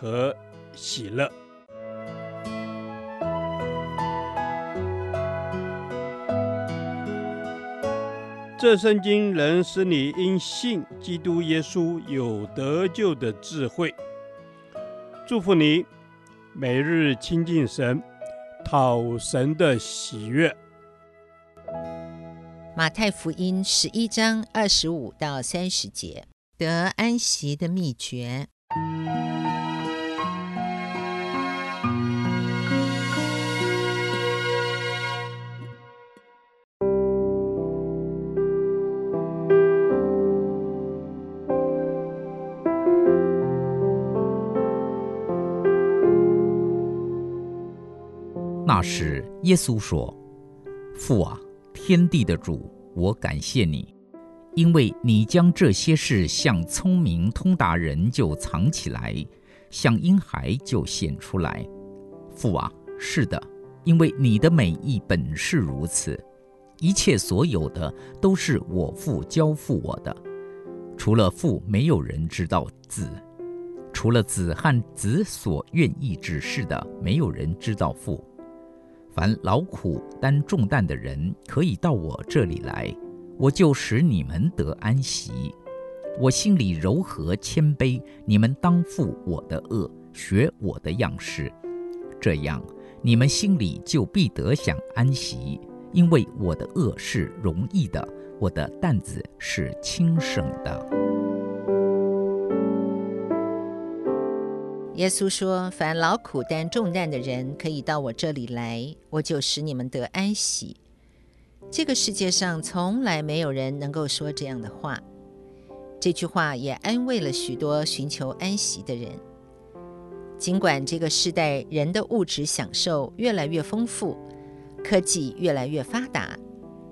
和喜乐。这圣经能使你因信基督耶稣有得救的智慧。祝福你，每日亲近神，讨神的喜悦。马太福音十一章二十五到三十节，得安息的秘诀。那时，耶稣说：“父啊！”天地的主，我感谢你，因为你将这些事向聪明通达人就藏起来，向婴孩就显出来。父啊，是的，因为你的美意本是如此。一切所有的都是我父交付我的，除了父，没有人知道子；除了子和子所愿意指示的，没有人知道父。凡劳苦担重担的人，可以到我这里来，我就使你们得安息。我心里柔和谦卑，你们当负我的轭，学我的样式，这样你们心里就必得享安息。因为我的轭是容易的，我的担子是轻省的。耶稣说：“凡劳苦担重担的人，可以到我这里来，我就使你们得安息。”这个世界上从来没有人能够说这样的话。这句话也安慰了许多寻求安息的人。尽管这个世代人的物质享受越来越丰富，科技越来越发达，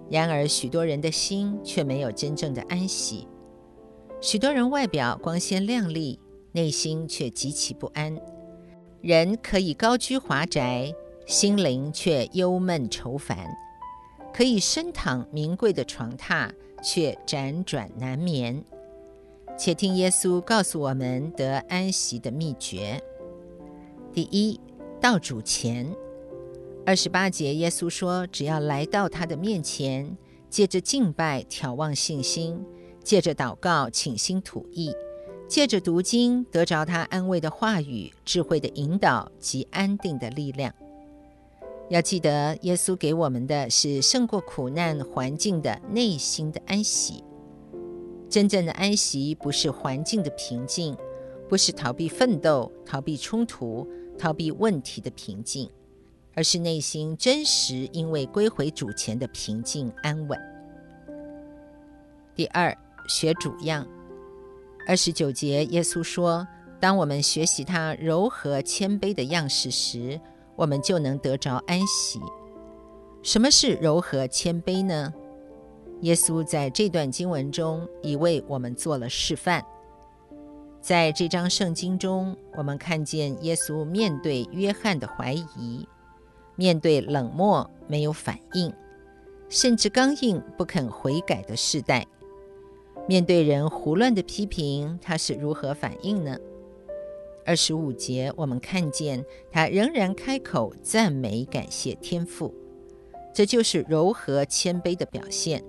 然而许多人的心却没有真正的安息。许多人外表光鲜亮丽。内心却极其不安。人可以高居华宅，心灵却忧闷愁烦；可以深躺名贵的床榻，却辗转难眠。且听耶稣告诉我们得安息的秘诀：第一，到主前。二十八节，耶稣说：“只要来到他的面前，借着敬拜眺望信心，借着祷告倾心吐意。”借着读经，得着他安慰的话语、智慧的引导及安定的力量。要记得，耶稣给我们的是胜过苦难环境的内心的安息。真正的安息，不是环境的平静，不是逃避奋斗、逃避冲突、逃避问题的平静，而是内心真实因为归回主前的平静安稳。第二，学主样。二十九节，耶稣说：“当我们学习他柔和谦卑的样式时，我们就能得着安息。”什么是柔和谦卑呢？耶稣在这段经文中已为我们做了示范。在这章圣经中，我们看见耶稣面对约翰的怀疑，面对冷漠没有反应，甚至刚硬不肯悔改的世代。面对人胡乱的批评，他是如何反应呢？二十五节，我们看见他仍然开口赞美、感谢天父，这就是柔和谦卑的表现。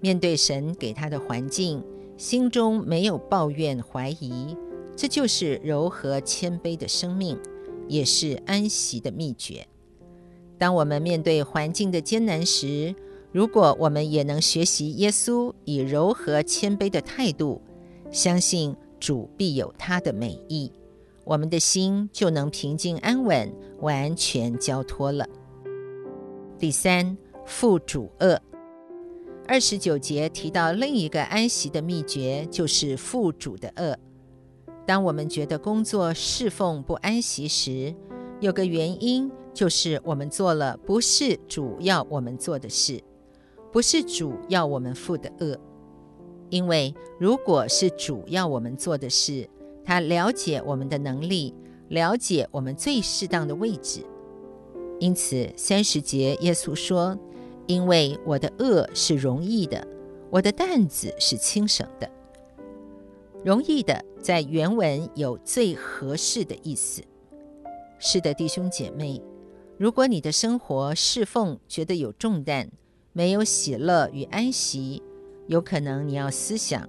面对神给他的环境，心中没有抱怨、怀疑，这就是柔和谦卑的生命，也是安息的秘诀。当我们面对环境的艰难时，如果我们也能学习耶稣以柔和谦卑的态度，相信主必有他的美意，我们的心就能平静安稳，完全交托了。第三，负主轭。二十九节提到另一个安息的秘诀，就是负主的轭。当我们觉得工作侍奉不安息时，有个原因就是我们做了不是主要我们做的事，不是主要我们负的恶。因为如果是主要我们做的事，他了解我们的能力，了解我们最适当的位置。因此，三十节耶稣说：“因为我的恶是容易的，我的担子是轻省的。”容易的在原文有最合适的意思。是的，弟兄姐妹，如果你的生活侍奉觉得有重担，没有喜乐与安息，有可能你要思想，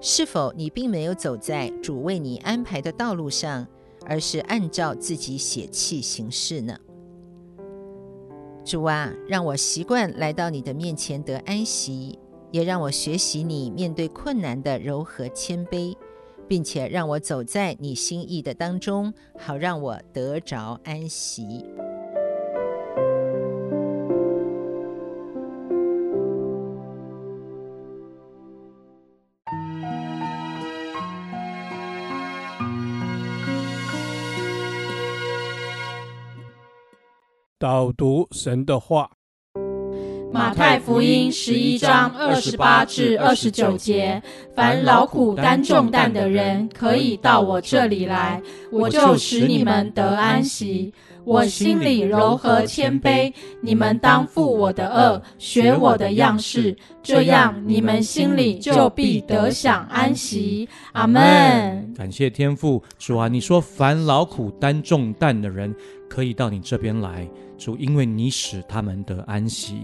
是否你并没有走在主为你安排的道路上，而是按照自己血气行事呢？主啊，让我习惯来到你的面前得安息，也让我学习你面对困难的柔和谦卑，并且让我走在你心意的当中，好让我得着安息。导读神的话，马太福音十一章二十八至二十九节：凡劳苦担重担的人，可以到我这里来，我就使你们得安息。我心里柔和谦卑，你们当负我的恶，学我的样式，这样你们心里就必得享安息。阿门。感谢天父，主啊，你说凡劳苦担重担的人，可以到你这边来。主，因为你使他们得安息。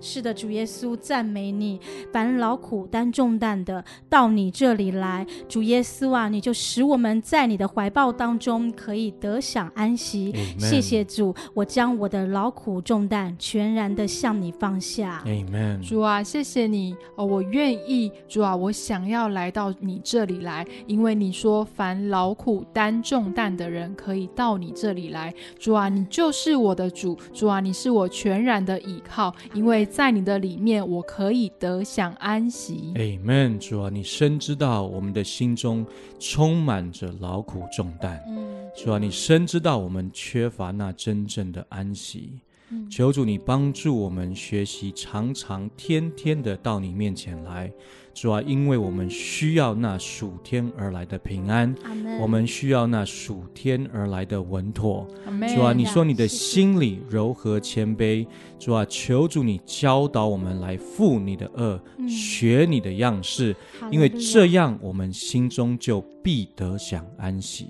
是的，主耶稣赞美你。凡劳苦担重担的，到你这里来。主耶稣啊，你就使我们在你的怀抱当中可以得享安息。谢谢主，我将我的劳苦重担全然的向你放下。Amen 主啊，谢谢你哦，我愿意。主啊，我想要来到你这里来，因为你说凡劳苦担重担的人可以到你这里来。主啊，你就是。是我的主，主啊，你是我全然的倚靠，因为在你的里面，我可以得享安息。Amen，主啊，你深知道我们的心中充满着劳苦重担，嗯，主啊，你深知道我们缺乏那真正的安息。嗯，求主你帮助我们学习，常常天天的到你面前来。主啊，因为我们需要那属天而来的平安我们需要那属天而来的稳妥。主啊，你说你的心里柔和谦卑。主啊，求主你教导我们来负你的恶，嗯、学你的样式，因为这样我们心中就必得享安息。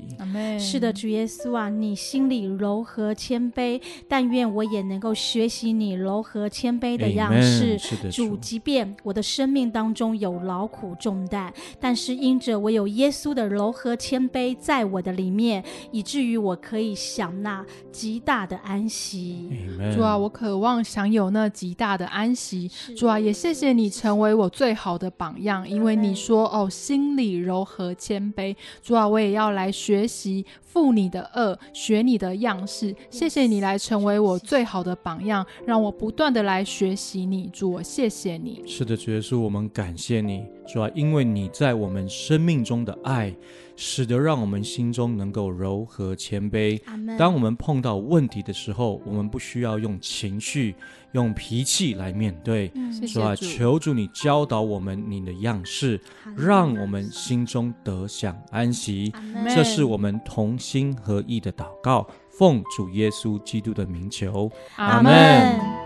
是的，主耶稣啊，你心里柔和谦卑，但愿我也能够学习你柔和谦卑的样式。是的，主，即便我的生命当中有劳苦重担，但是因着我有耶稣的柔和谦卑在我的里面，以至于我可以享那极大的安息。主啊，我渴望。享有那极大的安息，主啊，也谢谢你成为我最好的榜样，因为你说哦，心里柔和谦卑，主啊，我也要来学习负你的恶，学你的样式。谢谢你来成为我最好的榜样，让我不断的来学习你，主，我谢谢你。是的，主耶稣，我们感谢你，主啊，因为你在我们生命中的爱。使得让我们心中能够柔和谦卑。当我们碰到问题的时候，我们不需要用情绪、用脾气来面对，是吧？求主你教导我们你的样式，让我们心中得享安息。这是我们同心合意的祷告，奉主耶稣基督的名求。阿门